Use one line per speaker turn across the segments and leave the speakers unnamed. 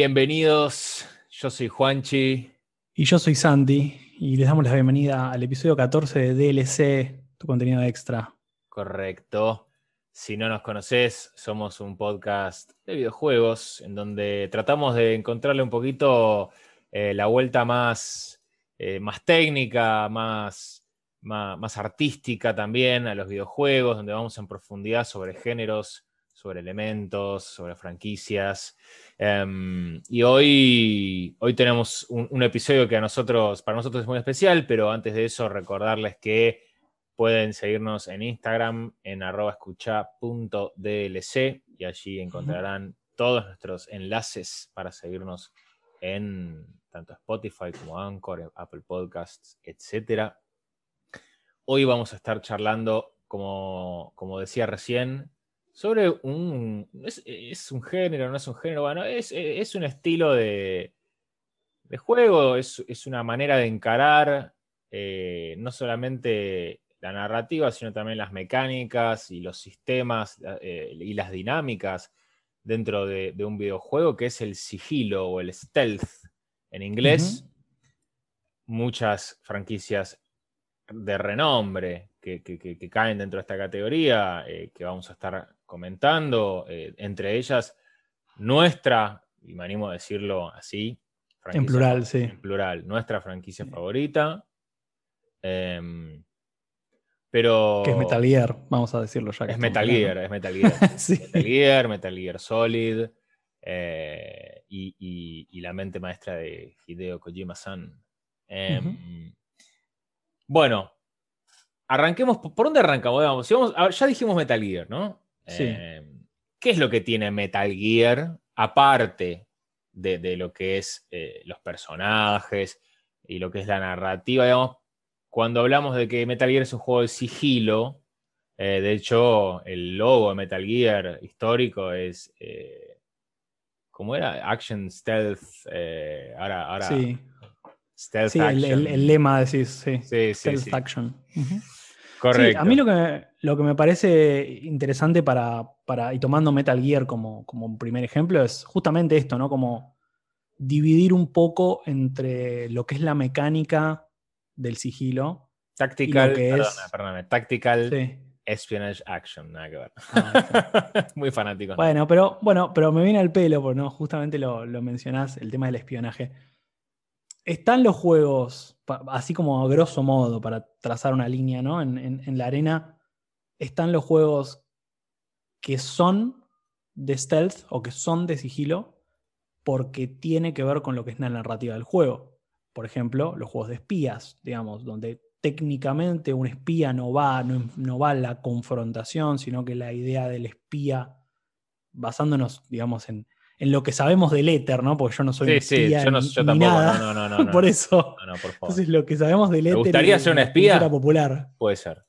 bienvenidos. Yo soy Juanchi.
Y yo soy Santi. Y les damos la bienvenida al episodio 14 de DLC, tu contenido extra.
Correcto. Si no nos conoces, somos un podcast de videojuegos en donde tratamos de encontrarle un poquito eh, la vuelta más, eh, más técnica, más, más, más artística también a los videojuegos, donde vamos en profundidad sobre géneros sobre elementos, sobre franquicias. Em, y hoy, hoy tenemos un, un, episodio que a nosotros, para nosotros es muy especial, pero antes de eso recordarles que pueden seguirnos en Instagram en arroba escucha.dlc y allí encontrarán todos nuestros enlaces para seguirnos en tanto Spotify como Anchor, Apple Podcasts, etc. Hoy vamos a estar charlando, como, como decía recién, sobre un. Es, es, un género, no es un género, bueno, es, es un estilo de, de juego, es, es, una manera de encarar eh, no solamente la narrativa, sino también las mecánicas y los sistemas eh, y las dinámicas dentro de, de, un videojuego, que es el sigilo o el stealth en inglés. Uh -huh. Muchas franquicias de renombre que, que, que, que, caen dentro de esta categoría, eh, que vamos a estar comentando, eh, entre ellas nuestra, y me animo a decirlo así,
en plural, sí.
En plural, nuestra franquicia sí. favorita. Eh, pero.
Que es Metal Gear, vamos a decirlo ya.
es Metal Gear, es Metal Gear. sí. Metal Gear, Metal Gear Solid. Eh, y, y, y, la mente maestra de Hideo Kojima-san. Uh -huh. Bueno, arranquemos. ¿Por dónde arrancamos? Vamos, si vamos, ya dijimos Metal Gear, ¿no?
Sí.
Eh, ¿Qué es lo que tiene Metal Gear aparte de, de lo que es eh, los personajes y lo que es la narrativa? Digamos, cuando hablamos de que Metal Gear es un juego de sigilo, eh, de hecho, el logo de Metal Gear histórico es. Eh, ¿Cómo era? Action Stealth. Ahora, ahora.
Sí.
Stealth
sí,
Action.
El, el, el, lema decís, sí.
Sí, sí.
Stealth. Action. Uh -huh.
Correcto.
Sí, a mí lo que, lo que me parece interesante para, para, y tomando Metal Gear como, como un primer ejemplo, es justamente esto, ¿no? Como dividir un poco entre lo que es la mecánica del sigilo.
Tactical, perdóname,
es,
perdóname, tactical
sí.
espionage action, nada que ver. Ah, Muy fanático.
Bueno, pero, bueno, pero me viene al pelo, porque ¿no? justamente lo, lo mencionás, el tema del espionaje. Están los juegos, así como a grosso modo, para trazar una línea, ¿no? En, la arena, están los juegos que son de stealth o que son de sigilo porque tiene que ver con lo que es la narrativa del juego. Por ejemplo, los juegos de espías, digamos, donde técnicamente un espía no va, no, no, va a la confrontación, sino que la idea del espía, basándonos, digamos, en, en lo que sabemos del éter, ¿no? Porque yo no soy
sí,
espía
sí, yo, no, yo
ni
tampoco,
nada.
No, no, no, no,
por eso.
No, no, por favor.
Entonces, lo que sabemos del éter.
¿Te gustaría ser un espía?
popular.
Puede ser.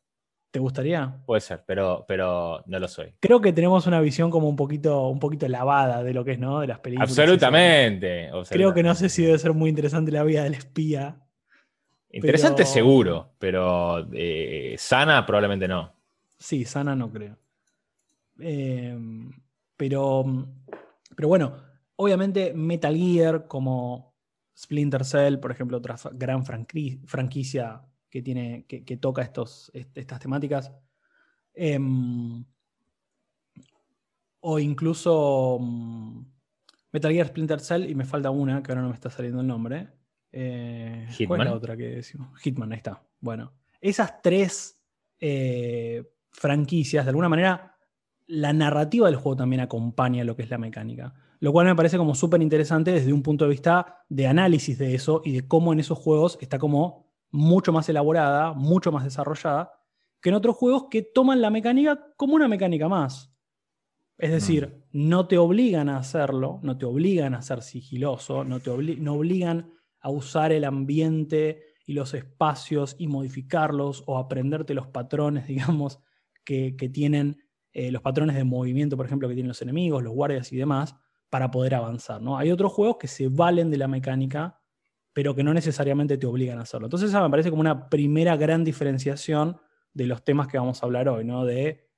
¿Te gustaría?
Puede ser, pero, pero no lo soy.
Creo que tenemos una visión como un poquito, un poquito lavada de lo que es, ¿no? De las películas.
Absolutamente. absolutamente.
Creo que no sé si debe ser muy interesante la vida del espía.
Interesante pero... seguro, pero eh, sana probablemente no.
Sí, sana no creo. Eh, pero, pero bueno, obviamente Metal Gear como Splinter Cell, por ejemplo, otra gran franquicia que, tiene, que, que toca estos, estas temáticas. Eh, o incluso um, Metal Gear Splinter Cell, y me falta una, que ahora no me está saliendo el nombre. Eh, ¿Cuál es la otra que decimos? Hitman, ahí está. Bueno, esas tres eh, franquicias, de alguna manera, la narrativa del juego también acompaña lo que es la mecánica. Lo cual me parece como súper interesante desde un punto de vista de análisis de eso y de cómo en esos juegos está como mucho más elaborada, mucho más desarrollada, que en otros juegos que toman la mecánica como una mecánica más. Es decir, no te obligan a hacerlo, no te obligan a ser sigiloso, no te no obligan a usar el ambiente y los espacios y modificarlos o aprenderte los patrones, digamos, que, tienen eh, los patrones de movimiento, por ejemplo, que tienen los enemigos, los guardias y demás, para poder avanzar. ¿no? Hay otros juegos que se valen de la mecánica, pero que no necesariamente te obligan a hacerlo. Entonces, esa me parece como una primera gran diferenciación de los temas que vamos a hablar hoy, ¿no? De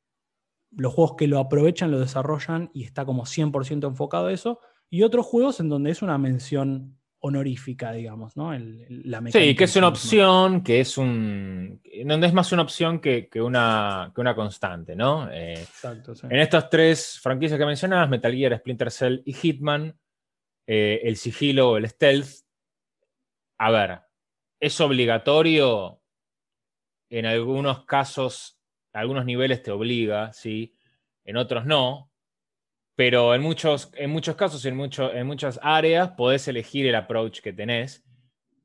los juegos que lo aprovechan, lo desarrollan y está como 100% enfocado a eso, y otros juegos en donde es una mención honorífica, digamos, ¿no?
la sí, que es una opción, que es un. donde es más una opción que, una, una, constante, ¿no? Eh, Exacto, sí. En estas tres franquicias que mencionabas, Metal Gear, Splinter Cell y Hitman, eh, el sigilo o el stealth, a ver, es obligatorio, en algunos casos, algunos niveles te obliga, ¿sí? En otros no, pero en muchos, en muchos casos, en, mucho, en muchas áreas, podés elegir el approach que tenés,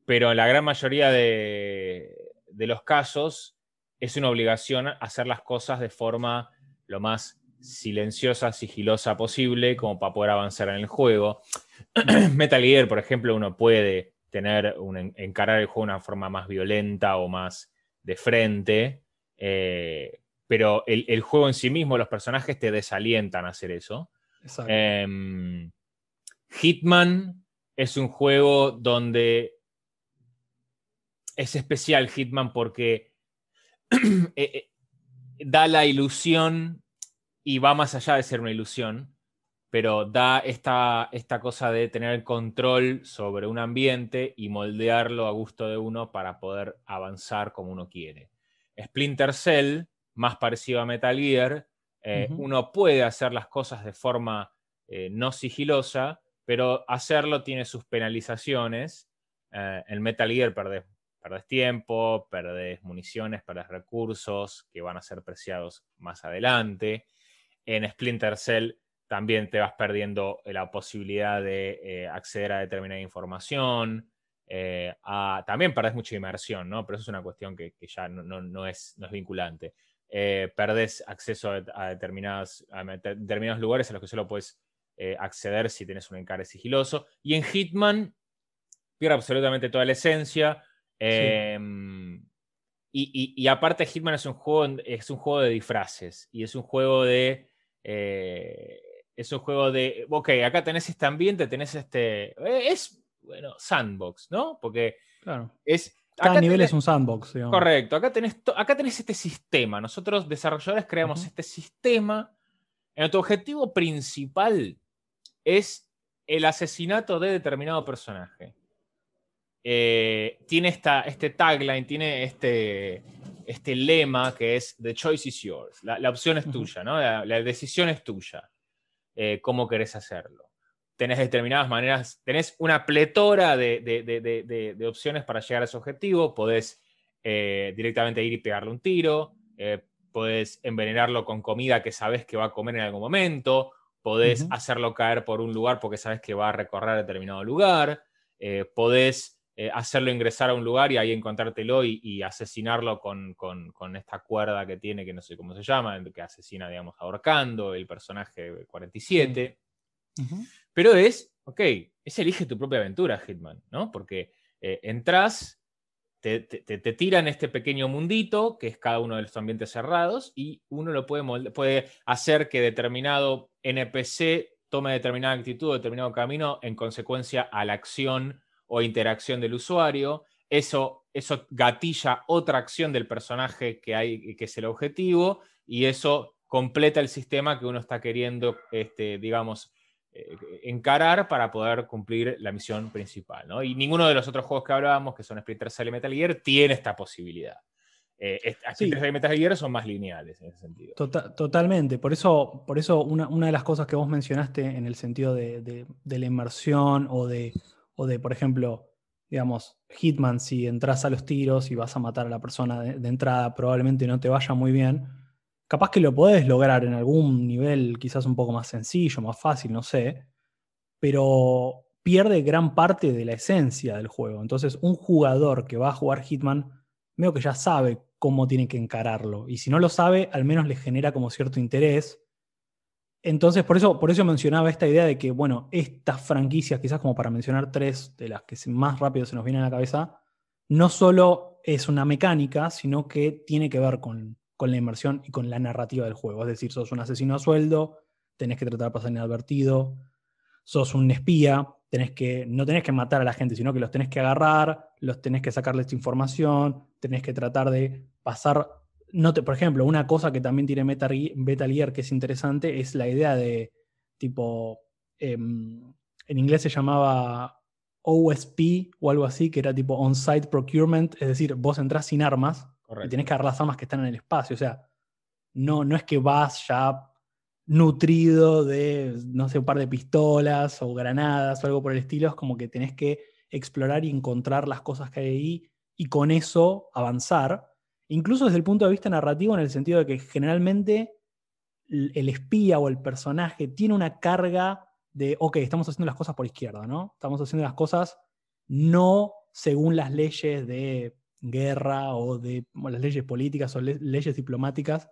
pero en la gran mayoría de, los casos es una obligación hacer las cosas de forma lo más silenciosa, sigilosa posible, como para poder avanzar en el juego. Metal Gear, por ejemplo, uno puede tener un, encarar el juego de una forma más violenta o más de frente, eh, pero el, juego en sí mismo, los personajes te desalientan a hacer eso. Em, Hitman es un juego donde es especial Hitman porque eh, eh, da la ilusión y va más allá de ser una ilusión, pero da esta, esta cosa de tener control sobre un ambiente y moldearlo a gusto de uno para poder avanzar como uno quiere. Splinter Cell, más parecido a Metal Gear, eh, uno puede hacer las cosas de forma eh, no sigilosa, pero hacerlo tiene sus penalizaciones. Eh, en Metal Gear perdés, tiempo, perdés municiones, perdés recursos que van a ser preciados más adelante. En Splinter Cell también te vas perdiendo la posibilidad de acceder a determinada información. también perdés mucha inmersión, ¿no? Pero eso es una cuestión que, ya no, es, no es vinculante eh, perdés acceso a, determinados lugares a los que solo puedes eh, acceder si tienes un encare sigiloso. Y en Hitman pierde absolutamente toda la esencia. Em, y, aparte Hitman es un, juego, es un juego de disfraces y es un juego de... Eh, es un juego de, ok, acá tenés este ambiente, tenés este... Eh, es, bueno, sandbox, ¿no? Porque es
cada nivel es un sandbox.
Correcto. Acá tenés, acá tenés este sistema. Nosotros, desarrolladores, creamos este sistema. En tu objetivo principal es el asesinato de determinado personaje. Eh, tiene esta, este tagline, tiene este, este lema que es The choice is yours. La, opción es tuya, ¿no? La, decisión es tuya. Eh, cómo querés hacerlo tenés determinadas maneras, tenés una pletora de, opciones para llegar a ese objetivo, podés eh, directamente ir y pegarle un tiro, eh, podés envenenarlo con comida que sabes que va a comer en algún momento, podés hacerlo caer por un lugar porque sabes que va a recorrer determinado lugar, eh, podés hacerlo ingresar a un lugar y ahí encontrártelo y, asesinarlo con, esta cuerda que tiene, que no sé cómo se llama, que asesina, digamos, ahorcando el personaje 47. Pero es, ok, es elige tu propia aventura, Hitman, ¿no? Porque eh, entras, te, tiran este pequeño mundito, que es cada uno de los ambientes cerrados, y uno lo puede, puede hacer que determinado NPC tome determinada actitud determinado camino en consecuencia a la acción o interacción del usuario. Eso, eso gatilla otra acción del personaje que, hay, que es el objetivo, y eso completa el sistema que uno está queriendo, este, digamos, encarar para poder cumplir la misión principal. ¿no? Y ninguno de los otros juegos que hablábamos, que son Splinter Cell y Metal Gear, tiene esta posibilidad. Eh, Splinter Cell y Metal Gear son más lineales en ese sentido.
Tota-, totalmente. Por eso, por eso una, de las cosas que vos mencionaste en el sentido de, la inmersión o de, o de, por ejemplo, digamos, Hitman, si entras a los tiros y vas a matar a la persona de entrada, probablemente no te vaya muy bien capaz que lo podés lograr en algún nivel quizás un poco más sencillo, más fácil, no sé, pero pierde gran parte de la esencia del juego. Entonces, un jugador que va a jugar Hitman, veo que ya sabe cómo tiene que encararlo. Y si no lo sabe, al menos le genera como cierto interés. entonces, por eso, por eso mencionaba esta idea de que, bueno, estas franquicias, quizás como para mencionar tres de las que más rápido se nos vienen a la cabeza, no solo es una mecánica, sino que tiene que ver con, la inmersión y con la narrativa del juego. Es decir, sos un asesino a sueldo, tenés que tratar de pasar inadvertido, sos un espía, tenés que, no tenés que matar a la gente, sino que los tenés que agarrar, los tenés que sacarles información, tenés que tratar de pasar por ejemplo, una cosa que también tiene Metal Gear que es interesante es la idea de tipo, em, en inglés se llamaba OSP o algo así, que era tipo on-site procurement, es decir, vos entras sin armas y tenés que agarrar las armas que están en el espacio, o sea, no, no es que vas ya nutrido de, no sé, un par de pistolas o granadas o algo por el estilo, es como que tenés que explorar y encontrar las cosas que hay ahí y con eso avanzar incluso desde el punto de vista narrativo, en el sentido de que generalmente el espía o el personaje tiene una carga de, ok, estamos haciendo las cosas por izquierda, ¿no? Estamos haciendo las cosas no según las leyes de guerra o de las leyes políticas o leyes diplomáticas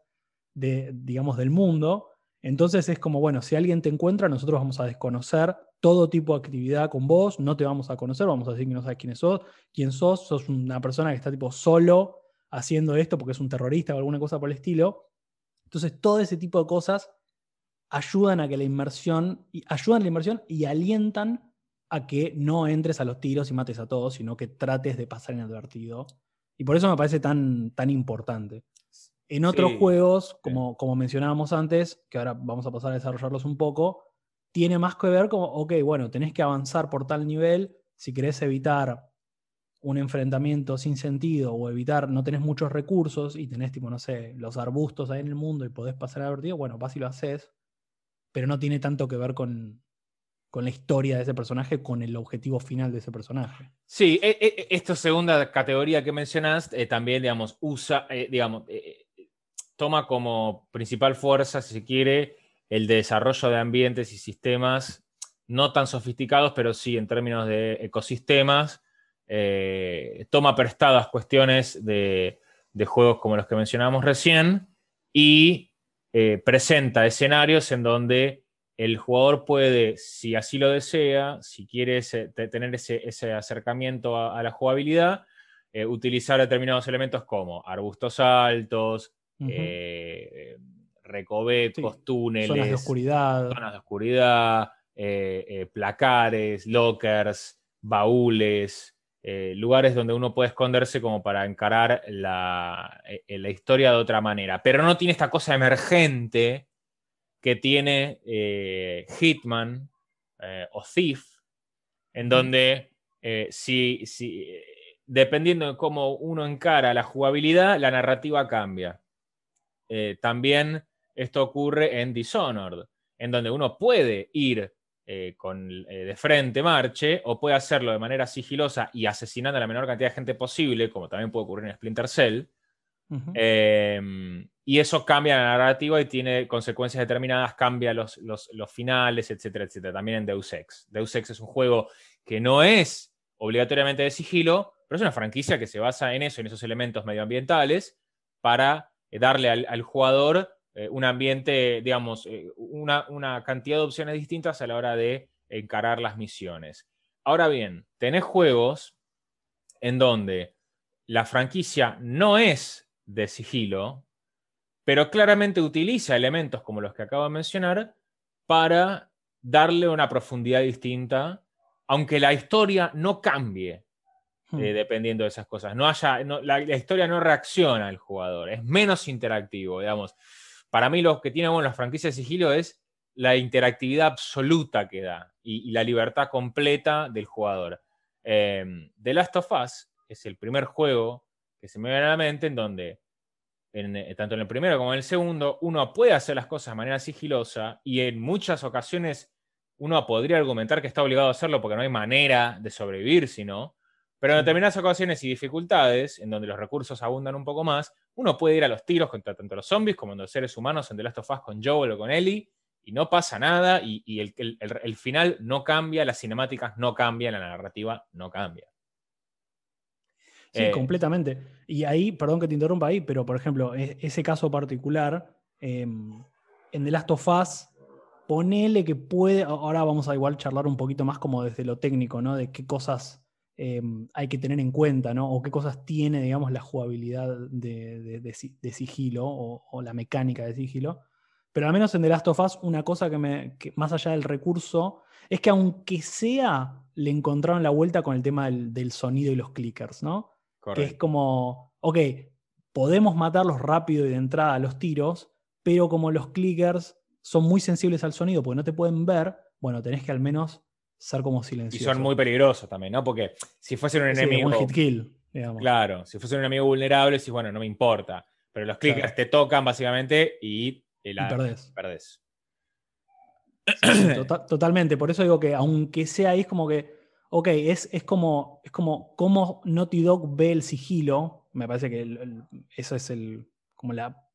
de, digamos, del mundo. Entonces es como, bueno, si alguien te encuentra, nosotros vamos a desconocer todo tipo de actividad con vos, no te vamos a conocer, vamos a decir que no sabes quién sos, quién sos, sos una persona que está tipo solo haciendo esto porque es un terrorista o alguna cosa por el estilo. Entonces, todo ese tipo de cosas ayudan a que la inmersión, ayudan a la inmersión y alientan a que no entres a los tiros y mates a todos, sino que trates de pasar inadvertido. Y por eso me parece tan, tan importante. En otros juegos, como, como mencionábamos antes, que ahora vamos a pasar a desarrollarlos un poco, tiene más que ver como, ok, bueno, tenés que avanzar por tal nivel, si querés evitar un enfrentamiento sin sentido o evitar, no tenés muchos recursos y tenés tipo, no sé, los arbustos ahí en el mundo y podés pasar advertido, bueno, vas y lo haces, pero no tiene tanto que ver con, la historia de ese personaje, con el objetivo final de ese personaje.
Sí, e, e, e, esta segunda categoría que mencionaste eh, también, digamos, usa, eh, digamos, eh, toma como principal fuerza, si se quiere, el desarrollo de ambientes y sistemas no tan sofisticados, pero sí en términos de ecosistemas, toma prestadas cuestiones de, juegos como los que mencionábamos recién y presenta escenarios en donde el jugador puede, si así lo desea, si quiere tener ese, acercamiento a, la jugabilidad, eh, utilizar determinados elementos como arbustos altos, recovecos, túneles,
zonas de oscuridad,
zonas de oscuridad placares, lockers, baúles, eh, lugares donde uno puede esconderse como para encarar la, eh, la, historia de otra manera. Pero no tiene esta cosa emergente que tiene eh, Hitman o Thief, en donde si, si, dependiendo de cómo uno encara la jugabilidad, la narrativa cambia. también esto ocurre en Dishonored, en donde uno puede ir eh, con, eh, de frente marche, o puede hacerlo de manera sigilosa y asesinando a la menor cantidad de gente posible, como también puede ocurrir en Splinter Cell. Y eso cambia la narrativa y tiene consecuencias determinadas, cambia los, los, finales, etcétera, etcétera. También en Deus Ex. Deus Ex es un juego que no es obligatoriamente de sigilo, pero es una franquicia que se basa en eso, en esos elementos medioambientales, para eh, darle al jugador eh, un ambiente, digamos, eh, una, cantidad de opciones distintas a la hora de encarar las misiones. Ahora bien, tenés juegos en donde la franquicia no es de sigilo, pero claramente utiliza elementos como los que acabo de mencionar para darle una profundidad distinta, aunque la historia no cambie hmm. eh, dependiendo de esas cosas. No haya, la, la, historia no reacciona al jugador, es menos interactivo, digamos para mí lo que tiene bueno la franquicia de sigilo es la interactividad absoluta que da y, la libertad completa del jugador. Em, The Last of Us es el primer juego que se me viene a la mente en donde, eh, tanto en el primero como en el segundo, uno puede hacer las cosas de manera sigilosa y en muchas ocasiones uno podría argumentar que está obligado a hacerlo porque no hay manera de sobrevivir, sino pero en determinadas ocasiones y dificultades, en donde los recursos abundan un poco más, uno puede ir a los tiros contra tanto los zombies como los seres humanos en The Last of Us con Joel o con Ellie, y no pasa nada, y, el, final no cambia, las cinemáticas no cambian, la narrativa no cambia.
Sí, eh, completamente. Y ahí, perdón que te interrumpa ahí, pero por ejemplo, e, ese caso particular, em, en The Last of Us ponele que puede, ahora vamos a igual charlar un poquito más como desde lo técnico, ¿no? De qué cosas em, hay que tener en cuenta, ¿no? O qué cosas tiene, digamos, la jugabilidad de, sigilo o, la mecánica de sigilo. Pero al menos en The Last of Us, una cosa que, me, más allá del recurso, es que aunque sea, le encontraron la vuelta con el tema del, sonido y los clickers, ¿no? Que es como, ok, podemos matarlos rápido y de entrada a los tiros, pero como los clickers son muy sensibles al sonido porque no te pueden ver, bueno, tenés que al menos ser como silencioso.
Y son muy peligrosos también, ¿no? Porque si fuese un enemigo.
hit kill,
Claro, si fuese un enemigo vulnerable, sí, bueno, no me importa. Pero los clickers te tocan básicamente y,
la, perdés.
perdés.
Tota-, totalmente. Por eso digo que aunque sea ahí, es como que. Ok, es, es como. Es como cómo Naughty Dog ve el sigilo. Me parece que eso es el. como la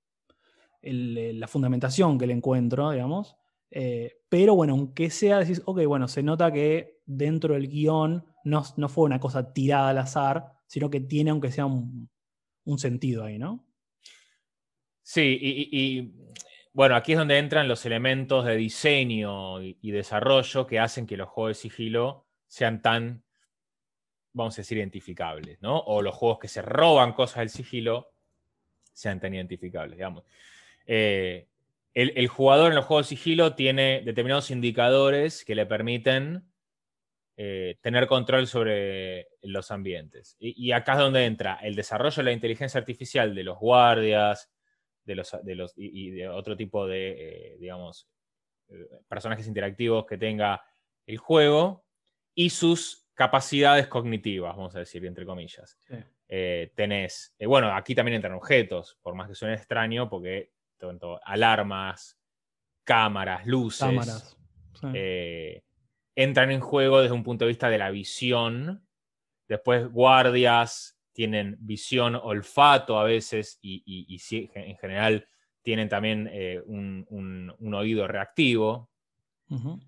eh, la fundamentación que le encuentro, digamos. Eh, pero bueno, aunque sea, decís, ok, bueno, se nota que dentro del guion no, no fue una cosa tirada al azar, sino que tiene, aunque sea un, sentido ahí, ¿no?
Sí, y, bueno, aquí es donde entran los elementos de diseño y, y, desarrollo que hacen que los juegos de sigilo sean tan, vamos a decir, identificables, ¿no? O los juegos que se roban cosas del sigilo sean tan identificables, digamos. Eh, el, jugador en los juegos de sigilo tiene determinados indicadores que le permiten eh, tener control sobre los ambientes. Y, acá es donde entra el desarrollo de la inteligencia artificial de los guardias de los, de los, y, de otro tipo de, eh, digamos, personajes interactivos que tenga el juego y sus capacidades cognitivas, vamos a decir, entre comillas. tenés, bueno, aquí también entran objetos, por más que suene extraño, porque alarmas, cámaras, luces, eh, entran en juego desde un punto de vista de la visión. Después guardias tienen visión, olfato a veces y, en general tienen también eh, un, oído reactivo.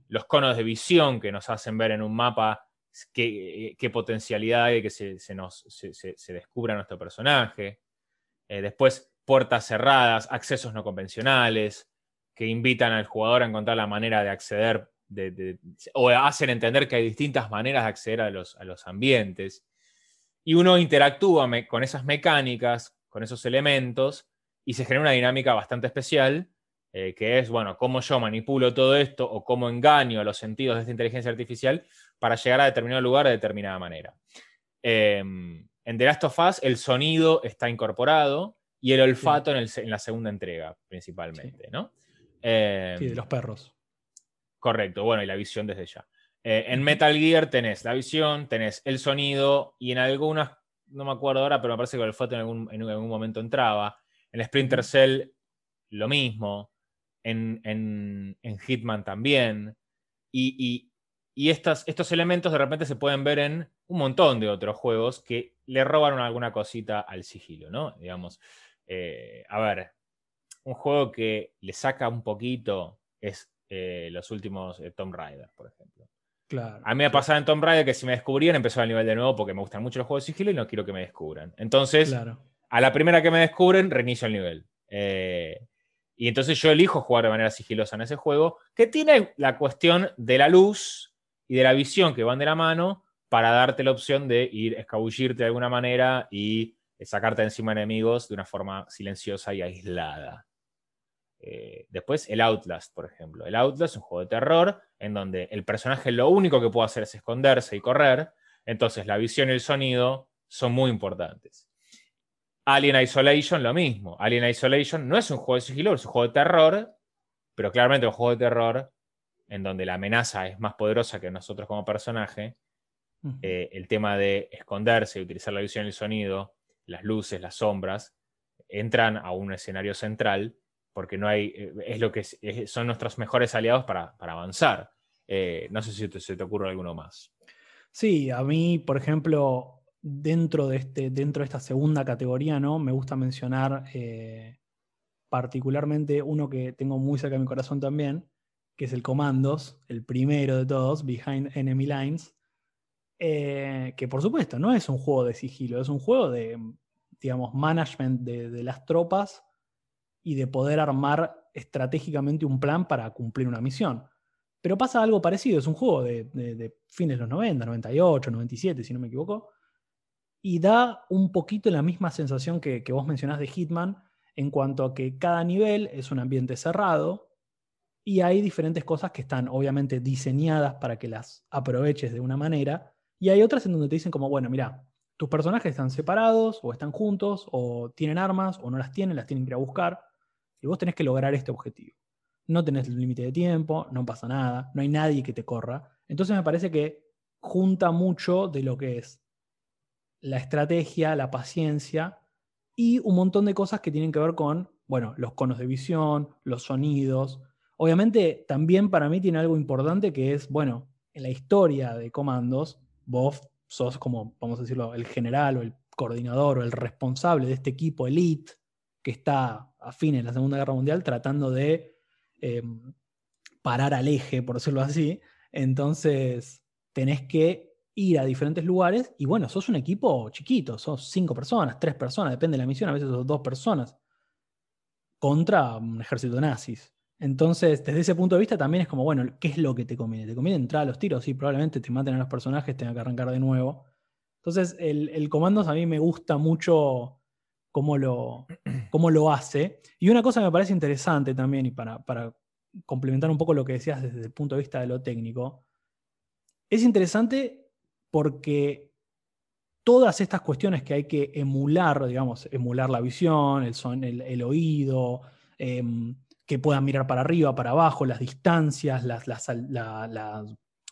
Los conos de visión que nos hacen ver en un mapa qué, potencialidad hay de que se, se, descubra nuestro personaje. Eh, después puertas cerradas, accesos no convencionales, que invitan al jugador a encontrar la manera de acceder o hacen entender que hay distintas maneras de acceder a los, a los ambientes. Y uno interactúa con esas mecánicas, con esos elementos, y se genera una dinámica bastante especial, eh, que es, bueno, cómo yo manipulo todo esto o cómo engaño a los sentidos de esta inteligencia artificial para llegar a determinado lugar de determinada manera. Em, en The Last of Us el sonido está incorporado, y el olfato en, la segunda entrega, principalmente, ¿no?
sí, de los perros.
Correcto, bueno, y la visión desde ya. Eh, en Metal Gear tenés la visión, tenés el sonido, y en algunas, no me acuerdo ahora, pero me parece que el olfato en algún, en algún momento entraba. En Splinter Cell, lo mismo. En, Hitman también. Y, estos elementos de repente se pueden ver en un montón de otros juegos que le robaron alguna cosita al sigilo, ¿no? Digamos. Eh, a ver, un juego que le saca un poquito es eh, los últimos eh, Tomb Raider, por ejemplo.
Claro,
a mí me ha pasado en Tomb Raider que si me descubrían empezó el nivel de nuevo porque me gustan mucho los juegos de sigilo y no quiero que me descubran. Entonces, a la primera que me descubren, reinicio el nivel. Y entonces yo elijo jugar de manera sigilosa en ese juego, que tiene la cuestión de la luz y de la visión que van de la mano para darte la opción de ir, escabullirte de alguna manera y sacarte encima enemigos de una forma silenciosa y aislada. Eh, después el Outlast, por ejemplo. El Outlast es un juego de terror en donde el personaje lo único que puede hacer es esconderse y correr, entonces la visión y el sonido son muy importantes. Alien Isolation, lo mismo. Alien Isolation no es un juego de sigilo, es un juego de terror, pero claramente un juego de terror en donde la amenaza es más poderosa que nosotros como personaje. Eh, el tema de esconderse y utilizar la visión y el sonido las luces, las sombras, entran a un escenario central porque no hay, eh, es lo que son nuestros mejores aliados para, avanzar. Eh, no sé si te, se te ocurre alguno más.
Sí, a mí, por ejemplo, dentro de, este, dentro de esta segunda categoría, ¿no? Me gusta mencionar eh, particularmente uno que tengo muy cerca de mi corazón también, que es el Comandos, el primero de todos, Behind Enemy Lines, eh, que por supuesto no es un juego de sigilo, es un juego de, digamos, management de, las tropas y de poder armar estratégicamente un plan para cumplir una misión. Pero pasa algo parecido, es un juego de, fines de los 90, 98, 97, si no me equivoco, y da un poquito la misma sensación que, que vos mencionás de Hitman, en cuanto a que cada nivel es un ambiente cerrado y hay diferentes cosas que están obviamente diseñadas para que las aproveches de una manera y hay otras en donde te dicen como, bueno, mira, tus personajes están separados o están juntos o tienen armas o no las tienen, las tienen que ir a buscar y vos tenés que lograr este objetivo. No tenés límite de tiempo, no pasa nada, no hay nadie que te corra. Entonces me parece que junta mucho de lo que es la estrategia, la paciencia y un montón de cosas que tienen que ver con, bueno, los conos de visión, los sonidos. Obviamente también para mí tiene algo importante que es, bueno, en la historia de comandos, vos sos como, vamos a decirlo, el general o el coordinador o el responsable de este equipo elite que está a fines de la Segunda Guerra Mundial tratando de em, parar al eje, por decirlo así. Entonces, tenés que ir a diferentes lugares y bueno, sos un equipo chiquito, sos cinco personas, tres personas, depende de la misión, a veces sos dos personas contra un ejército nazis. Entonces, desde ese punto de vista también es como, bueno, ¿qué es lo que te conviene? ¿Te conviene entrar a los tiros? Sí, probablemente te maten a los personajes, tenga que arrancar de nuevo. Entonces, el, el Comandos a mí me gusta mucho cómo lo, cómo lo hace. Y una cosa que me parece interesante también, y para, para complementar un poco lo que decías desde el punto de vista de lo técnico, es interesante porque todas estas cuestiones que hay que emular, digamos, emular la visión, el, son, el, oído, em, que puedan mirar para arriba, para abajo, las distancias, las, las,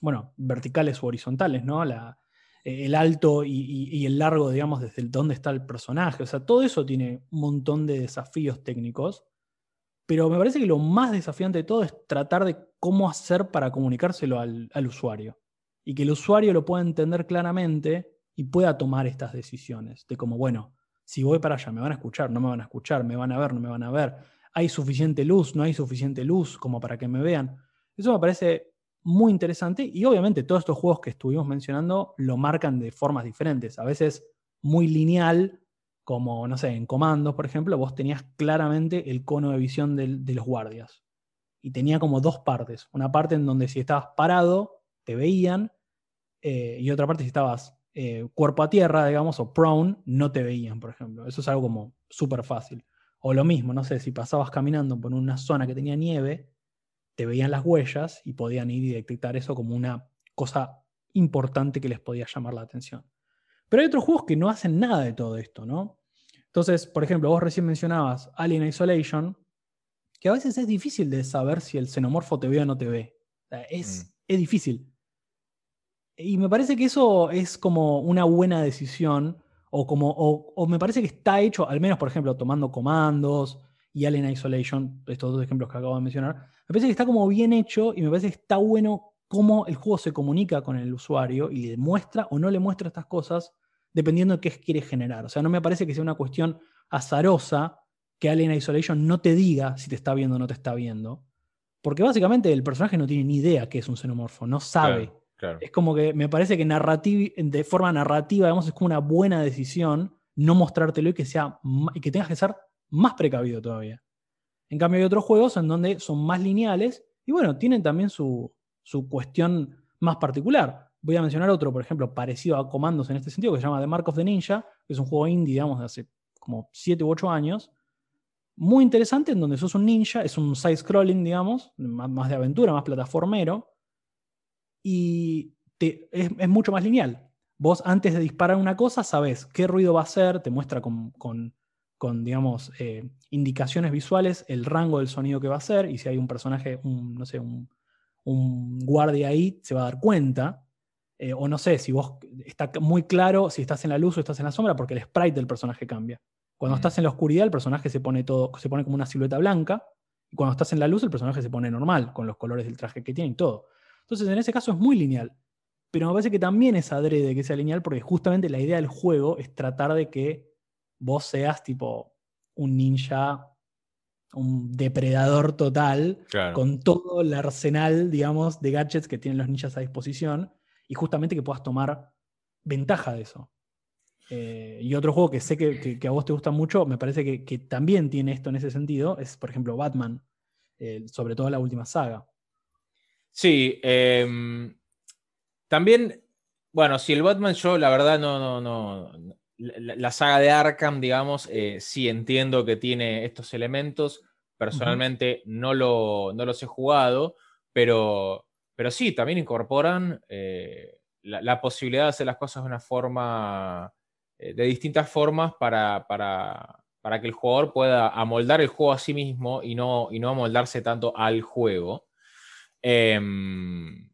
bueno, verticales o horizontales, ¿no? El alto y, el largo, digamos, desde dónde está el personaje. O sea, todo eso tiene un montón de desafíos técnicos, pero me parece que lo más desafiante de todo es tratar de cómo hacer para comunicárselo al usuario y que el usuario lo pueda entender claramente y pueda tomar estas decisiones de como, bueno, si voy para allá, me van a escuchar, no me van a escuchar, me van a ver, no me van a ver, hay suficiente luz, no hay suficiente luz como para que me vean. Eso me parece muy interesante y obviamente todos estos juegos que estuvimos mencionando lo marcan de formas diferentes, a veces muy lineal, como, no sé, en comandos, por ejemplo, vos tenías claramente el cono de visión de, de los guardias. Y tenía como dos partes. Una parte en donde si estabas parado, te veían, eh, y otra parte si estabas eh, cuerpo a tierra, digamos, o prone, no te veían, por ejemplo. Eso es algo como súper fácil. O lo mismo, no sé, si pasabas caminando por una zona que tenía nieve, te veían las huellas y podían ir y detectar eso como una cosa importante que les podía llamar la atención. Pero hay otros juegos que no hacen nada de todo esto, ¿no? Entonces, por ejemplo, vos recién mencionabas Alien Isolation, que a veces es difícil de saber si el xenomorfo te ve o no te ve. es, mm. Es difícil. Y me parece que eso es como una buena decisión, o, como, o, me parece que está hecho, al menos por ejemplo, tomando comandos y Alien Isolation, estos dos ejemplos que acabo de mencionar, me parece que está como bien hecho y me parece que está bueno cómo el juego se comunica con el usuario y le muestra o no le muestra estas cosas dependiendo de qué quiere generar. O sea, no me parece que sea una cuestión azarosa que Alien Isolation no te diga si te está viendo o no te está viendo. Porque básicamente el personaje no tiene ni idea qué es un xenomorfo, no sabe. Es como que me parece que de forma narrativa, digamos, es como una buena decisión no mostrártelo y que, sea, y que tengas que ser más precavido todavía. En cambio, hay otros juegos en donde son más lineales y bueno, tienen también su, cuestión más particular. Voy a mencionar otro, por ejemplo, parecido a Comandos en este sentido, que se llama The Mark of the Ninja, que es un juego indie, digamos, de hace como 7 u 8 años. Muy interesante, en donde sos un ninja, es un side-scrolling, digamos, más de aventura, más plataformero y es, mucho más lineal. Vos antes de disparar una cosa sabes qué ruido va a hacer, te muestra con, con, digamos, eh, indicaciones visuales el rango del sonido que va a hacer y si hay un personaje, un, no sé, un, guardia ahí, se va a dar cuenta. Eh, o no sé, si vos está muy claro si estás en la luz o estás en la sombra, porque el sprite del personaje cambia. Cuando mm. estás en la oscuridad, el personaje se pone todo, se pone como una silueta blanca, y cuando estás en la luz, el personaje se pone normal, con los colores del traje que tiene y todo. Entonces, en ese caso es muy lineal. Pero me parece que también es adrede que sea lineal porque justamente la idea del juego es tratar de que vos seas tipo un ninja, un depredador total, con todo el arsenal, digamos, de gadgets que tienen los ninjas a disposición y justamente que puedas tomar ventaja de eso. Eh, y otro juego que sé que, a vos te gusta mucho, me parece que, también tiene esto en ese sentido, es por ejemplo Batman. sobre todo la última saga.
Sí, em, también, bueno, si el Batman yo la verdad no, no, no, la, saga de Arkham, digamos, eh, sí entiendo que tiene estos elementos, personalmente no, lo, no los he jugado, pero, pero sí, también incorporan eh, la, posibilidad de hacer las cosas de una forma, de distintas formas para, para, para, que el jugador pueda amoldar el juego a sí mismo y no, y no amoldarse tanto al juego. Em,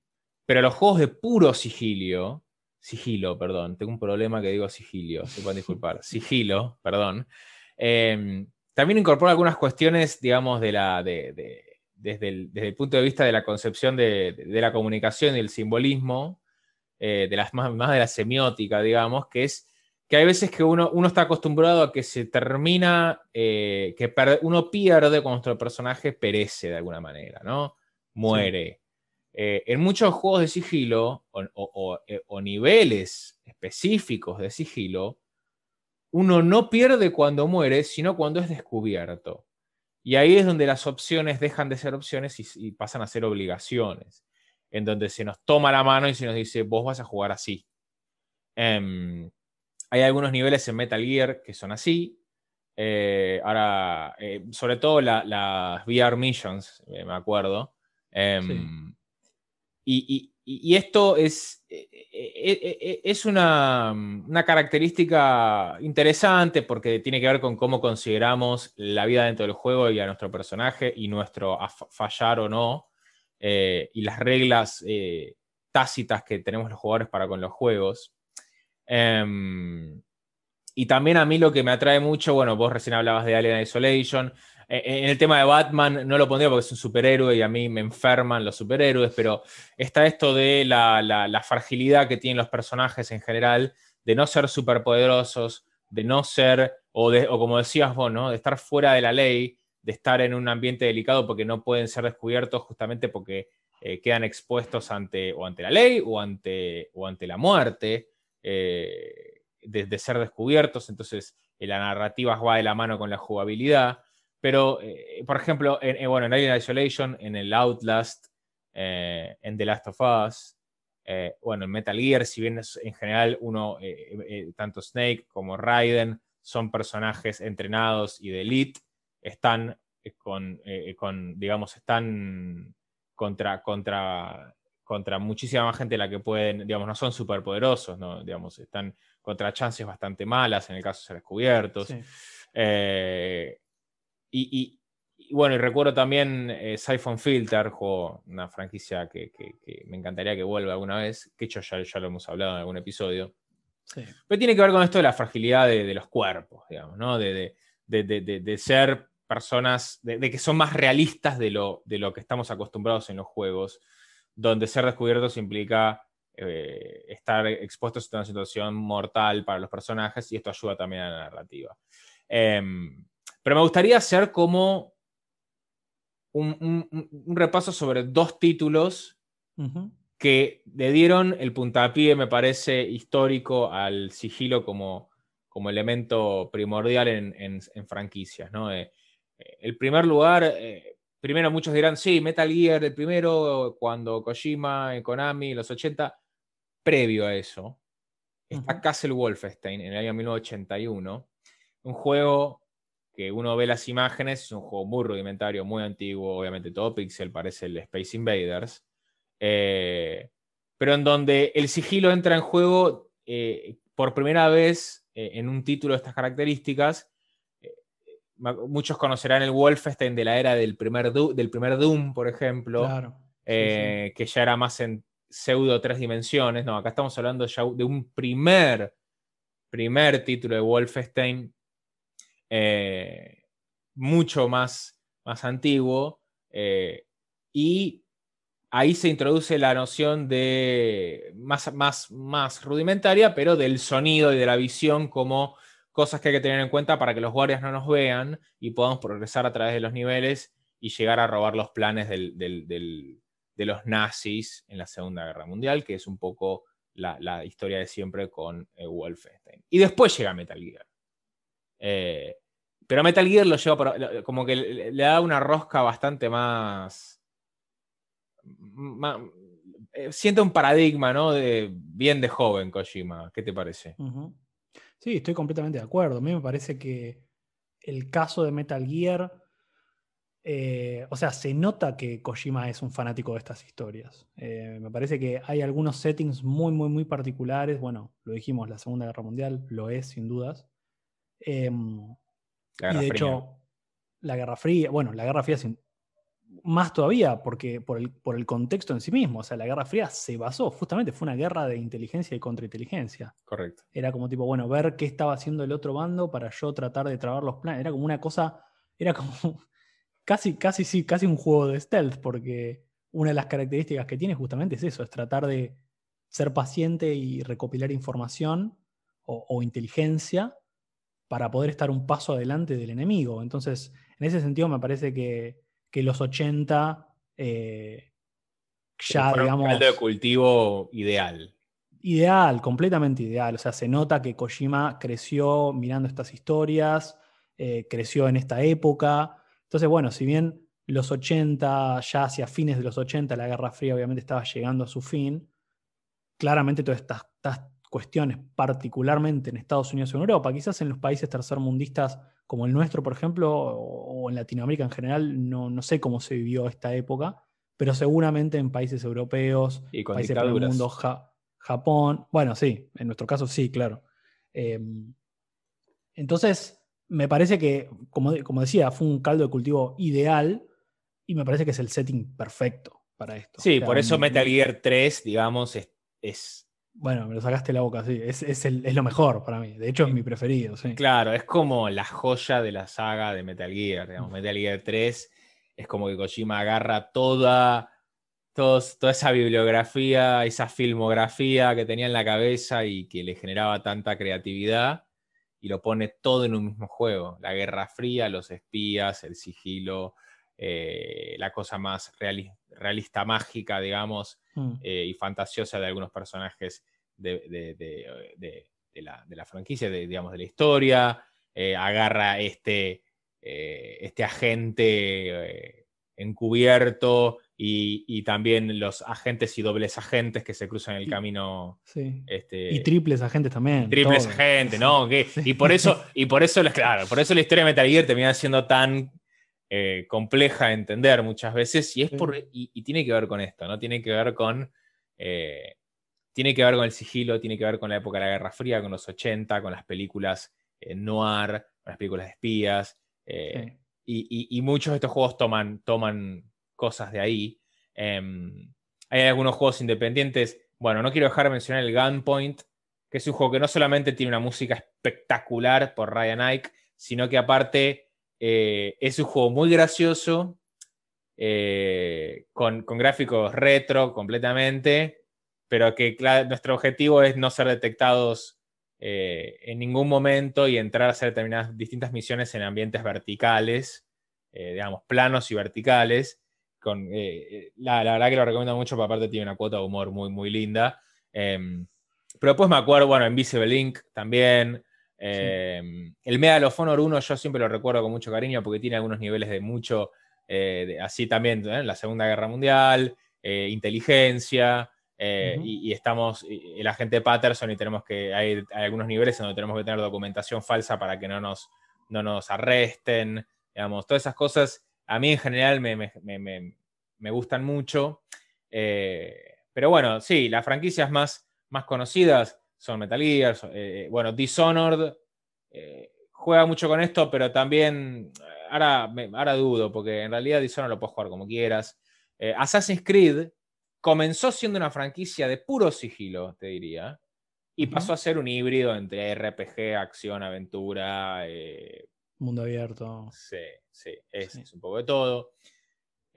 pero los juegos de puro sigilio, sigilo, perdón, tengo un problema que digo sigilio, se pueden disculpar, sigilo, perdón, em, también incorpora algunas cuestiones, digamos, de la, de, desde, el, punto de vista de la concepción de, la comunicación y el simbolismo, eh, de las, más, más, de la semiótica, digamos, que es que hay veces que uno, uno está acostumbrado a que se termina, eh, que uno pierde cuando nuestro personaje perece de alguna manera, ¿no? Muere. Eh, en muchos juegos de sigilo eh, o, niveles específicos de sigilo, uno no pierde cuando muere, sino cuando es descubierto. Y ahí es donde las opciones dejan de ser opciones y, pasan a ser obligaciones, en donde se nos toma la mano y se nos dice, vos vas a jugar así. Em, hay algunos niveles en Metal Gear que son así. Eh, ahora, sobre todo las VR Missions, me acuerdo. Em, y, esto es, eh, eh, eh, es una, característica interesante porque tiene que ver con cómo consideramos la vida dentro del juego y a nuestro personaje y nuestro fallar o no, y las reglas tácitas que tenemos los jugadores para con los juegos. Em, y también a mí lo que me atrae mucho, bueno, vos recién hablabas de Alien Isolation, eh, en el tema de Batman no lo pondría porque es un superhéroe y a mí me enferman los superhéroes, pero está esto de la, fragilidad que tienen los personajes en general, de no ser superpoderosos, de no ser, o como decías vos, ¿no? de estar fuera de la ley, de estar en un ambiente delicado porque no pueden ser descubiertos justamente porque eh, quedan expuestos ante, o ante la ley o ante, o ante la muerte, eh, de, ser descubiertos. Entonces, la narrativa va de la mano con la jugabilidad. Pero, eh, por ejemplo, en, eh, bueno, en Alien Isolation, en el Outlast, eh, en The Last of Us, bueno, en Metal Gear, si bien en general uno, tanto Snake como Raiden son personajes entrenados y de elite, están con, con digamos, están contra, contra, contra muchísima más gente la que pueden, digamos, no son superpoderosos, ¿no? Digamos, están contra chances bastante malas en el caso de ser descubiertos. Y, bueno, y recuerdo también eh, Siphon Filter, una franquicia que, me encantaría que vuelva alguna vez, que hecho ya, ya lo hemos hablado en algún episodio. Pero tiene que ver con esto de la fragilidad de, los cuerpos, digamos, ¿no? De, ser personas, de, que son más realistas de lo, de lo que estamos acostumbrados en los juegos, donde ser descubiertos implica eh, estar expuestos a una situación mortal para los personajes y esto ayuda también a la narrativa. Em, pero me gustaría hacer como un, repaso sobre dos títulos que le dieron el puntapié, me parece, histórico al sigilo como, como elemento primordial en, franquicias. ¿no? Eh, eh, el primer lugar, eh, primero muchos dirán, sí, Metal Gear, el primero, cuando Kojima, Konami, los 80, previo a eso, está Castle Wolfenstein en el año 1981, un juego que uno ve las imágenes, es un juego muy rudimentario, muy antiguo, obviamente todo pixel, parece el Space Invaders, eh, pero en donde el sigilo entra en juego eh, por primera vez eh, en un título de estas características. Muchos conocerán el Wolfenstein de la era del primer, del primer Doom, por ejemplo, que ya era más en pseudo tres dimensiones. No, acá estamos hablando ya de un primer, primer título de Wolfenstein eh, mucho más, más antiguo, eh, y ahí se introduce la noción de más, más, más rudimentaria, pero del sonido y de la visión como cosas que hay que tener en cuenta para que los guardias no nos vean y podamos progresar a través de los niveles y llegar a robar los planes de los nazis en la Segunda Guerra Mundial, que es un poco la, historia de siempre con eh, Wolfenstein. Y después llega Metal Gear. Eh, pero Metal Gear lo lleva por, como que le, da una rosca bastante más, eh, siente un paradigma, ¿no? De bien de joven Kojima. ¿Qué te parece?
Sí, estoy completamente de acuerdo. A mí me parece que el caso de Metal Gear, eh, o sea, se nota que Kojima es un fanático de estas historias. Eh, me parece que hay algunos settings muy, muy, muy particulares. Bueno, lo dijimos, la Segunda Guerra Mundial lo es, sin dudas. Em, y de hecho, la Guerra Fría, bueno, la Guerra Fría sin, más todavía, porque por el, por el contexto en sí mismo. O sea, la Guerra Fría se basó, justamente fue una guerra de inteligencia y contrainteligencia.
Correcto.
Era como tipo, bueno, ver qué estaba haciendo el otro bando para yo tratar de trabar los planes. Era como una cosa, era como casi, casi, sí, casi un juego de stealth, porque una de las características que tiene justamente es eso, es tratar de ser paciente y recopilar información o, o inteligencia para poder estar un paso adelante del enemigo. Entonces, en ese sentido me parece que que los 80 eh, ya, digamos.
Un de cultivo ideal.
Ideal, completamente ideal. O sea, se nota que Kojima creció mirando estas historias, eh, creció en esta época. Entonces, bueno, si bien los 80, ya hacia fines de los 80, la Guerra Fría obviamente estaba llegando a su fin, claramente todas estas, estas cuestiones, particularmente en Estados Unidos y en Europa, quizás en los países tercermundistas como el nuestro, por ejemplo, o en Latinoamérica en general, no, no sé cómo se vivió esta época, pero seguramente en países europeos,
y
países del mundo, Japón, bueno, sí, en nuestro caso sí, claro. Em, entonces, me parece que, como, como, decía, fue un caldo de cultivo ideal y me parece que es el setting perfecto para esto.
Sí, por eso Metal Gear 3, digamos, es
bueno, me lo sacaste la boca, sí. Es, lo mejor para mí. De hecho, es mi preferido, sí.
Claro, es como la joya de la saga de Metal Gear. Digamos. Metal Gear 3 es como que Kojima agarra toda, toda esa bibliografía, esa filmografía que tenía en la cabeza y que le generaba tanta creatividad y lo pone todo en un mismo juego. La Guerra Fría, los espías, el sigilo, eh, la cosa más realista, mágica, digamos, mm. eh, y fantasiosa de algunos personajes de, la, franquicia, de, digamos, de la historia. Eh, agarra este, este agente encubierto y, también los agentes y dobles agentes que se cruzan en el camino.
Este, y triples agentes también.
Triples agentes, ¿no? Y por eso, y por eso, claro, por eso la historia de Metal Gear termina siendo tan eh, compleja de entender muchas veces y, es por, y, tiene que ver con esto, ¿no? Tiene que ver con... Eh, tiene que ver con el sigilo, tiene que ver con la época de la Guerra Fría, con los 80, con las películas eh, noir, con las películas de espías. y, muchos de estos juegos toman, toman cosas de ahí. Em, hay algunos juegos independientes. Bueno, no quiero dejar de mencionar el Gunpoint, que es un juego que no solamente tiene una música espectacular por Ryan Ike, sino que aparte eh, es un juego muy gracioso, eh, con, gráficos retro completamente, pero que nuestro objetivo es no ser detectados eh, en ningún momento y entrar a hacer determinadas distintas misiones en ambientes verticales, digamos, planos y verticales. Con, la, verdad que lo recomiendo mucho, porque aparte tiene una cuota de humor muy, muy linda. Em, pero después me acuerdo, bueno, Invisible Link también. Em, el Medal of Honor 1 yo siempre lo recuerdo con mucho cariño porque tiene algunos niveles de mucho, eh, así también, ¿eh? la Segunda Guerra Mundial, eh, inteligencia, y, estamos, el agente Patterson y tenemos que, hay, algunos niveles donde tenemos que tener documentación falsa para que no nos, no nos arresten, digamos, todas esas cosas a mí en general me, me, gustan mucho. pero bueno, sí, las franquicias más, más conocidas son Metal Gear, eh, eh, bueno, Dishonored eh, juega mucho con esto, pero también ahora, ahora dudo, porque en realidad Dishonored lo puedes jugar como quieras. Assassin's Creed comenzó siendo una franquicia de puro sigilo, te diría, y pasó a ser un híbrido entre RPG, acción, aventura.
Mundo abierto.
Sí, sí, es un poco de todo.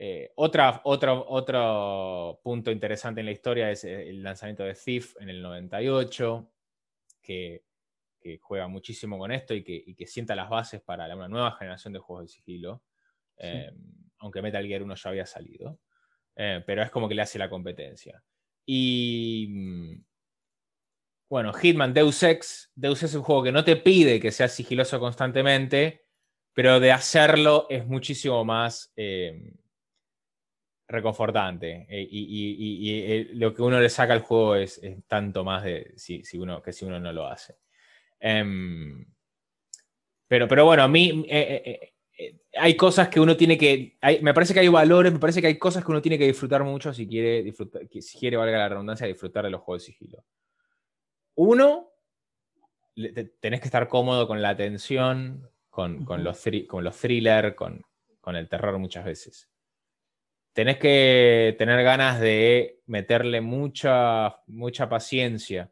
Eh, otra, otro punto interesante en la historia es eh, el lanzamiento de Thief en el 98, que, juega muchísimo con esto y que, sienta las bases para una nueva generación de juegos de sigilo, eh, aunque Metal Gear 1 ya había salido, pero es como que le hace la competencia. Y mm, bueno, Hitman Deus Ex, Deus Ex es un juego que no te pide que seas sigiloso constantemente, pero de hacerlo es muchísimo más eh, reconfortante. Eh, y, lo que uno le saca al juego es, tanto más de si, uno, que si uno no lo hace. Em, pero, pero bueno, a mí hay cosas que uno tiene que. me parece que hay valores, me parece que hay cosas que uno tiene que disfrutar mucho si quiere, disfrutar, si quiere valga la redundancia, disfrutar de los juegos de sigilo. Uno, tenés que estar cómodo con la atención, con, los, con los thrillers, con, el terror muchas veces. Tenés que tener ganas de meterle mucha, mucha paciencia,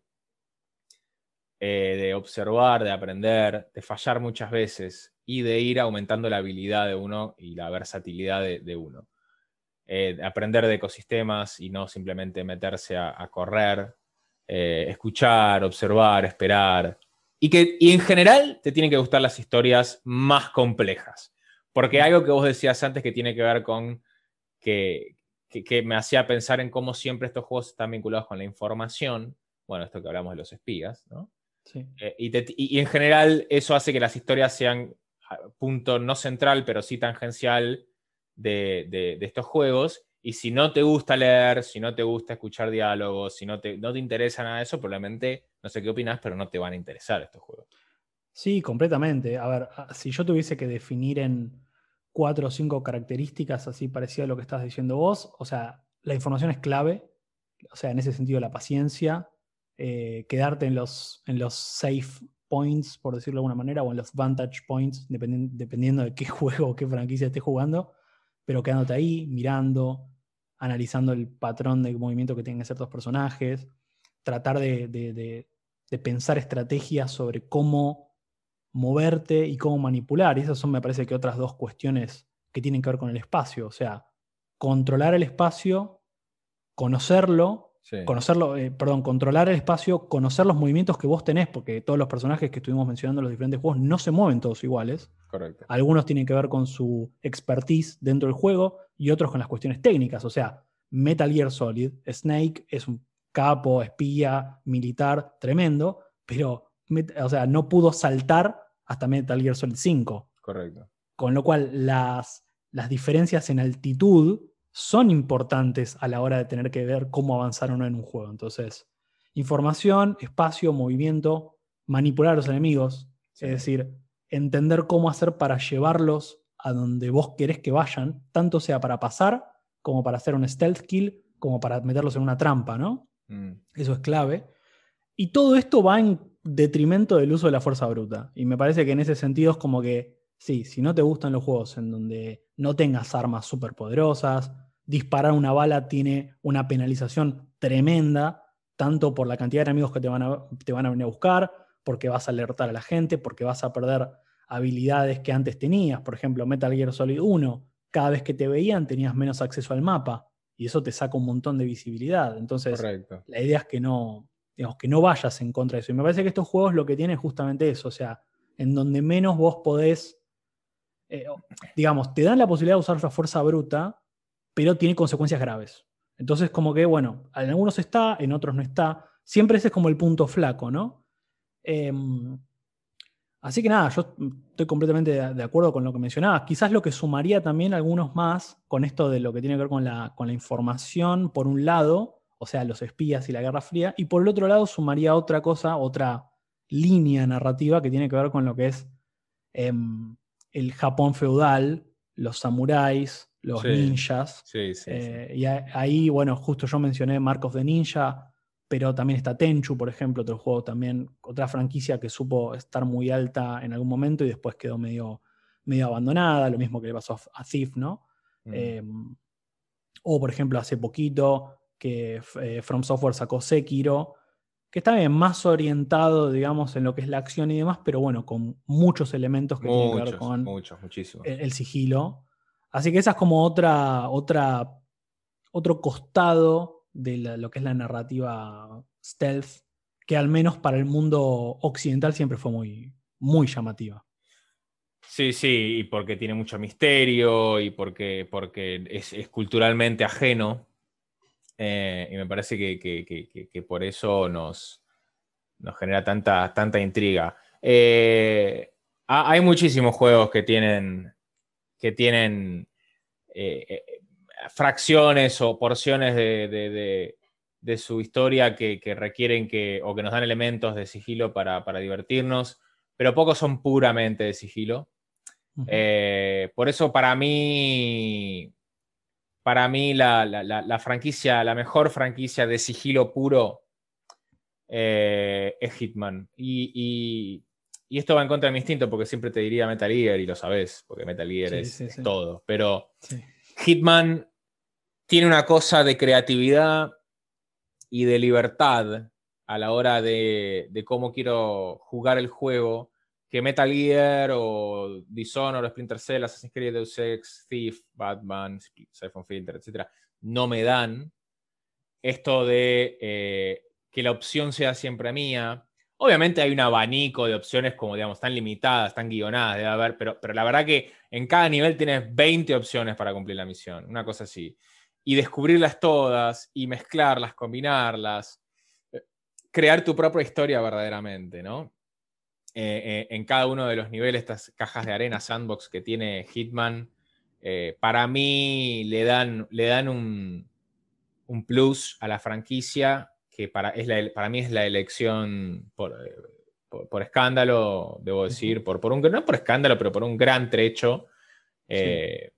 eh, de observar, de aprender, de fallar muchas veces y de ir aumentando la habilidad de uno y la versatilidad de, uno. Eh, aprender de ecosistemas y no simplemente meterse a, correr, eh, escuchar, observar, esperar. Y que y en general te tienen que gustar las historias más complejas. Porque algo que vos decías antes que tiene que ver con que, que, me hacía pensar en cómo siempre estos juegos están vinculados con la información. Bueno, esto que hablamos de los espías, ¿no? Sí. Eh, y, y, en general eso hace que las historias sean punto no central, pero sí tangencial de, estos juegos. Y si no te gusta leer, si no te gusta escuchar diálogos, si no te, no te interesa nada de eso, probablemente, no sé qué opinas, pero no te van a interesar estos juegos.
Sí, completamente. A ver, ah, si yo tuviese que definir en cuatro o cinco características así parecido a lo que estás diciendo vos, o sea, la información es clave, o sea, en ese sentido la paciencia, eh, quedarte en los, en los safe points, por decirlo de alguna manera, o en los vantage points, dependiendo de qué juego o qué franquicia estés jugando, pero quedándote ahí, mirando, analizando el patrón de movimiento que tienen ciertos personajes, tratar de, pensar estrategias sobre cómo moverte y cómo manipular. Y esas son, me parece que, otras dos cuestiones que tienen que ver con el espacio. O sea, controlar el espacio, conocerlo Conocerlo, eh, perdón, controlar el espacio, conocer los movimientos que vos tenés, porque todos los personajes que estuvimos mencionando en los diferentes juegos no se mueven todos iguales.
Correcto.
Algunos tienen que ver con su expertise dentro del juego y otros con las cuestiones técnicas. O sea, Metal Gear Solid, Snake es un capo, espía, militar, tremendo, pero o sea, no pudo saltar hasta Metal Gear Solid 5.
Correcto.
Con lo cual, las, las diferencias en altitud son importantes a la hora de tener que ver cómo avanzar o no en un juego. Entonces, información, espacio, movimiento, manipular a los enemigos, es decir, entender cómo hacer para llevarlos a donde vos querés que vayan, tanto sea para pasar como para hacer un stealth kill, como para meterlos en una trampa, ¿no? Mm. Eso es clave. Y todo esto va en detrimento del uso de la fuerza bruta. Y me parece que en ese sentido es como que, sí, si no te gustan los juegos en donde no tengas armas súper poderosas, disparar una bala tiene una penalización tremenda, tanto por la cantidad de enemigos que te van, a, te van a venir a buscar, porque vas a alertar a la gente, porque vas a perder habilidades que antes tenías. Por ejemplo, Metal Gear Solid 1, cada vez que te veían tenías menos acceso al mapa y eso te saca un montón de visibilidad. Entonces, la idea es que no, digamos, que no vayas en contra de eso. Y me parece que estos juegos lo que tienen es justamente eso, o sea, en donde menos vos podés, eh, digamos, te dan la posibilidad de usar la fuerza bruta, pero tiene consecuencias graves. Entonces, como que, bueno, en algunos está, en otros no está. Siempre ese es como el punto flaco, ¿no? Em, así que nada, yo estoy completamente de acuerdo con lo que mencionabas. Quizás lo que sumaría también algunos más con esto de lo que tiene que ver con la, con la información, por un lado, o sea, los espías y la Guerra Fría, y por el otro lado sumaría otra cosa, otra línea narrativa que tiene que ver con lo que es em, el Japón feudal, los samuráis, los ninjas. Eh, y ahí, bueno, justo yo mencioné Marcos de Ninja, pero también está Tenchu, por ejemplo, otro juego también, otra franquicia que supo estar muy alta en algún momento y después quedó medio, medio abandonada, lo mismo que le pasó a Thief, ¿no? Mm. Em, o, por ejemplo, hace poquito que eh, From Software sacó Sekiro, que está bien más orientado, digamos, en lo que es la acción y demás, pero bueno, con muchos elementos que tienen que ver con el sigilo. Así que esa es como otra, otra, otro costado de lo que es la narrativa stealth, que al menos para el mundo occidental siempre fue muy, muy llamativa.
Sí, sí, y porque tiene mucho misterio y porque, porque es, culturalmente ajeno. Eh, y me parece que, por eso nos, nos genera tanta, tanta intriga. Eh, hay muchísimos juegos que tienen, que tienen eh, fracciones o porciones de, su historia que, requieren que, o que nos dan elementos de sigilo para, divertirnos, pero pocos son puramente de sigilo. Por eso para mí, para mí la, franquicia, la mejor franquicia de sigilo puro es Hitman. y, y esto va en contra de mi instinto porque siempre te diría Metal Gear y lo sabes, porque Metal Gear es, todo. Pero Hitman tiene una cosa de creatividad y de libertad a la hora de, cómo quiero jugar el juego que Metal Gear o Dishonored, Splinter Cell, Assassin's Creed, Deus Ex, Thief, Batman, Siphon Filter, etc. no me dan. Esto de eh, que la opción sea siempre mía, Obviamente hay un abanico de opciones como, digamos, tan limitadas, tan guionadas, debe haber, pero, pero la verdad que en cada nivel tienes 20 opciones para cumplir la misión, una cosa así. Y descubrirlas todas y mezclarlas, combinarlas, eh, crear tu propia historia verdaderamente, ¿no? Eh, eh, en cada uno de los niveles, estas cajas de arena sandbox que tiene Hitman, para mí le dan, le dan un, un plus a la franquicia que para, es para mí es la elección por, por, escándalo, debo decir, por, por un, no por escándalo, pero por un gran trecho eh,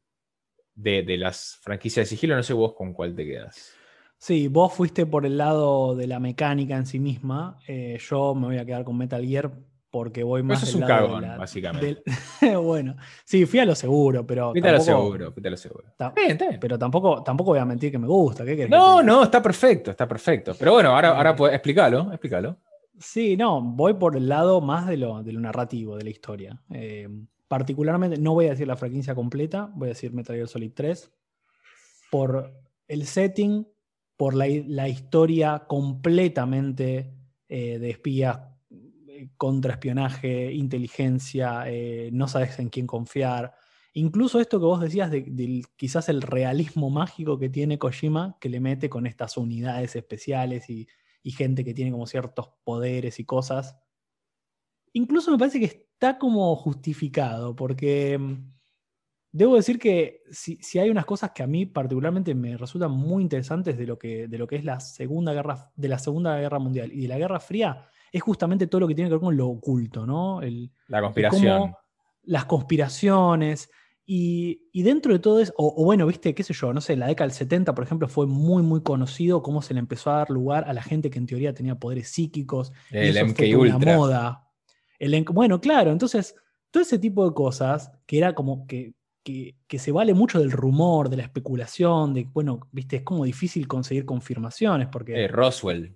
de, las franquicias de sigilo. No sé vos con cuál te quedas.
Sí, vos fuiste por el lado de la mecánica en sí misma. Eh, yo me voy a quedar con Metal Gear porque voy más.
Eso es un cagón, básicamente.
bueno, sí, fui a lo seguro, pero.
Fui a lo seguro, fui a lo seguro.
Pero tampoco, tampoco voy a mentir que me gusta. ¿Qué
no, no, está perfecto, está perfecto. Pero bueno, ahora, ahora pues, explícalo, explícalo.
Sí, no, voy por el lado más de lo, de lo narrativo, de la historia. Eh, particularmente, no voy a decir la franquicia completa, voy a decir Metal Gear Solid 3. Por el setting, por la, historia completamente eh, de espías contraespionaje, inteligencia, eh, no sabes en quién confiar. Incluso esto que vos decías de, quizás el realismo mágico que tiene Kojima, que le mete con estas unidades especiales y, gente que tiene como ciertos poderes y cosas. Incluso me parece que está como justificado, porque mm, debo decir que si, hay unas cosas que a mí particularmente me resultan muy interesantes de lo que, de lo que es la Segunda Guerra, de la Segunda Guerra Mundial y de la Guerra Fría, es justamente todo lo que tiene que ver con lo oculto, ¿no?
la conspiración.
las conspiraciones. Y, dentro de todo eso, o, bueno, viste, qué sé yo, no sé, la década del 70, por ejemplo, fue muy, muy conocido cómo se le empezó a dar lugar a la gente que en teoría tenía poderes psíquicos.
El y MK Ultra.
moda. El, bueno, claro, entonces, todo ese tipo de cosas que era como que, que, se vale mucho del rumor, de la especulación, de, bueno, viste, es como difícil conseguir confirmaciones porque...
Eh, Roswell.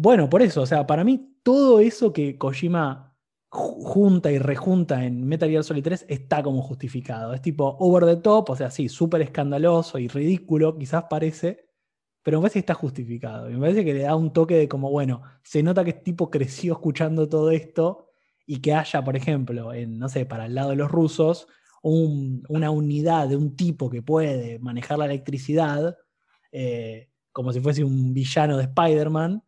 Bueno, por eso, o sea, para mí todo eso que Kojima junta y rejunta en Metal Gear Solid 3 está como justificado. Es tipo over the top, o sea, sí, súper escandaloso y ridículo, quizás parece, pero me parece que está justificado. Y me parece que le da un toque de como, bueno, se nota que este tipo creció escuchando todo esto y que haya, por ejemplo, en, no sé, para el lado de los rusos, una unidad de un tipo que puede manejar la electricidad, eh, como si fuese un villano de Spider-Man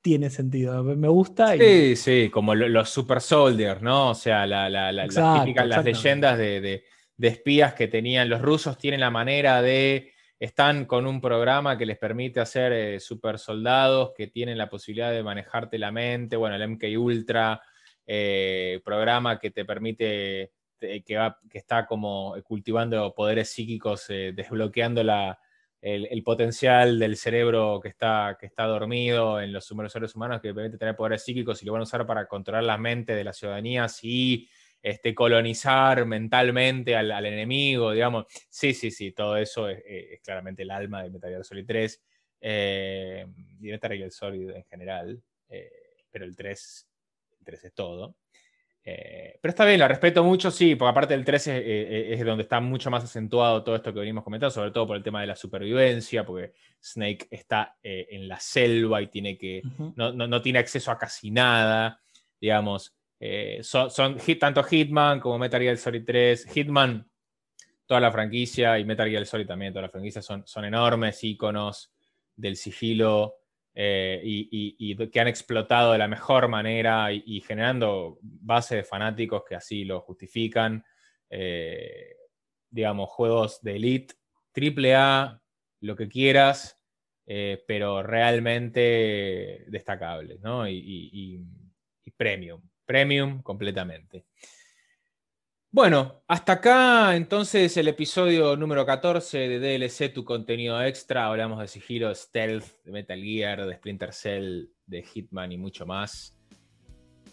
tiene sentido. Me gusta.
Sí, sí, como los super soldiers, ¿no? O sea, las típicas, las leyendas de, espías que tenían. Los rusos tienen la manera de. Están con un programa que les permite hacer eh, super soldados que tienen la posibilidad de manejarte la mente. Bueno, el MK Ultra, eh, programa que te permite. Eh, que, va, que está como cultivando poderes psíquicos, desbloqueando la, el, potencial del cerebro que está, que está dormido en los seres humanos, que permite tener poderes psíquicos y lo van a usar para controlar la mente de la ciudadanía, y este, colonizar mentalmente al, enemigo, digamos. Sí, sí, sí, todo eso es, claramente el alma de Metal Gear Solid 3 eh, y Metal Gear Solid en general, eh, pero el 3, el 3 es todo. Eh, pero está bien, la respeto mucho, sí, porque aparte del 13 eh, eh, es, donde está mucho más acentuado todo esto que venimos comentando, sobre todo por el tema de la supervivencia, porque Snake está en la selva y tiene que, no, tiene acceso a casi nada, digamos. son, tanto Hitman como Metal Gear Solid 3. Hitman, toda la franquicia, y Metal Gear Solid también, toda la franquicia son, son enormes íconos del sigilo eh, y, que han explotado de la mejor manera y, generando base de fanáticos que así lo justifican. Eh, digamos, juegos de elite, triple A, lo que quieras, eh, pero realmente destacables, ¿no? y premium, premium completamente. Bueno, hasta acá entonces el episodio número 14 de DLC, tu contenido extra. Hablamos de Sigilo, Stealth, de Metal Gear, de Splinter Cell, de Hitman y mucho más.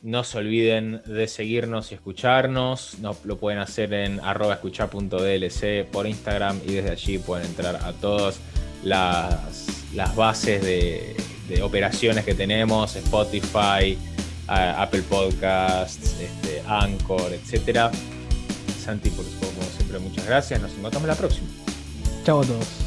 No se olviden de seguirnos y escucharnos. No, lo pueden hacer en escuchar.dlc por Instagram y desde allí pueden entrar a todas las, las bases de, operaciones que tenemos, Spotify, Apple Podcasts, este, Anchor, etcétera Santi, por como siempre, muchas gracias. Nos encontramos la próxima.
Chao a todos.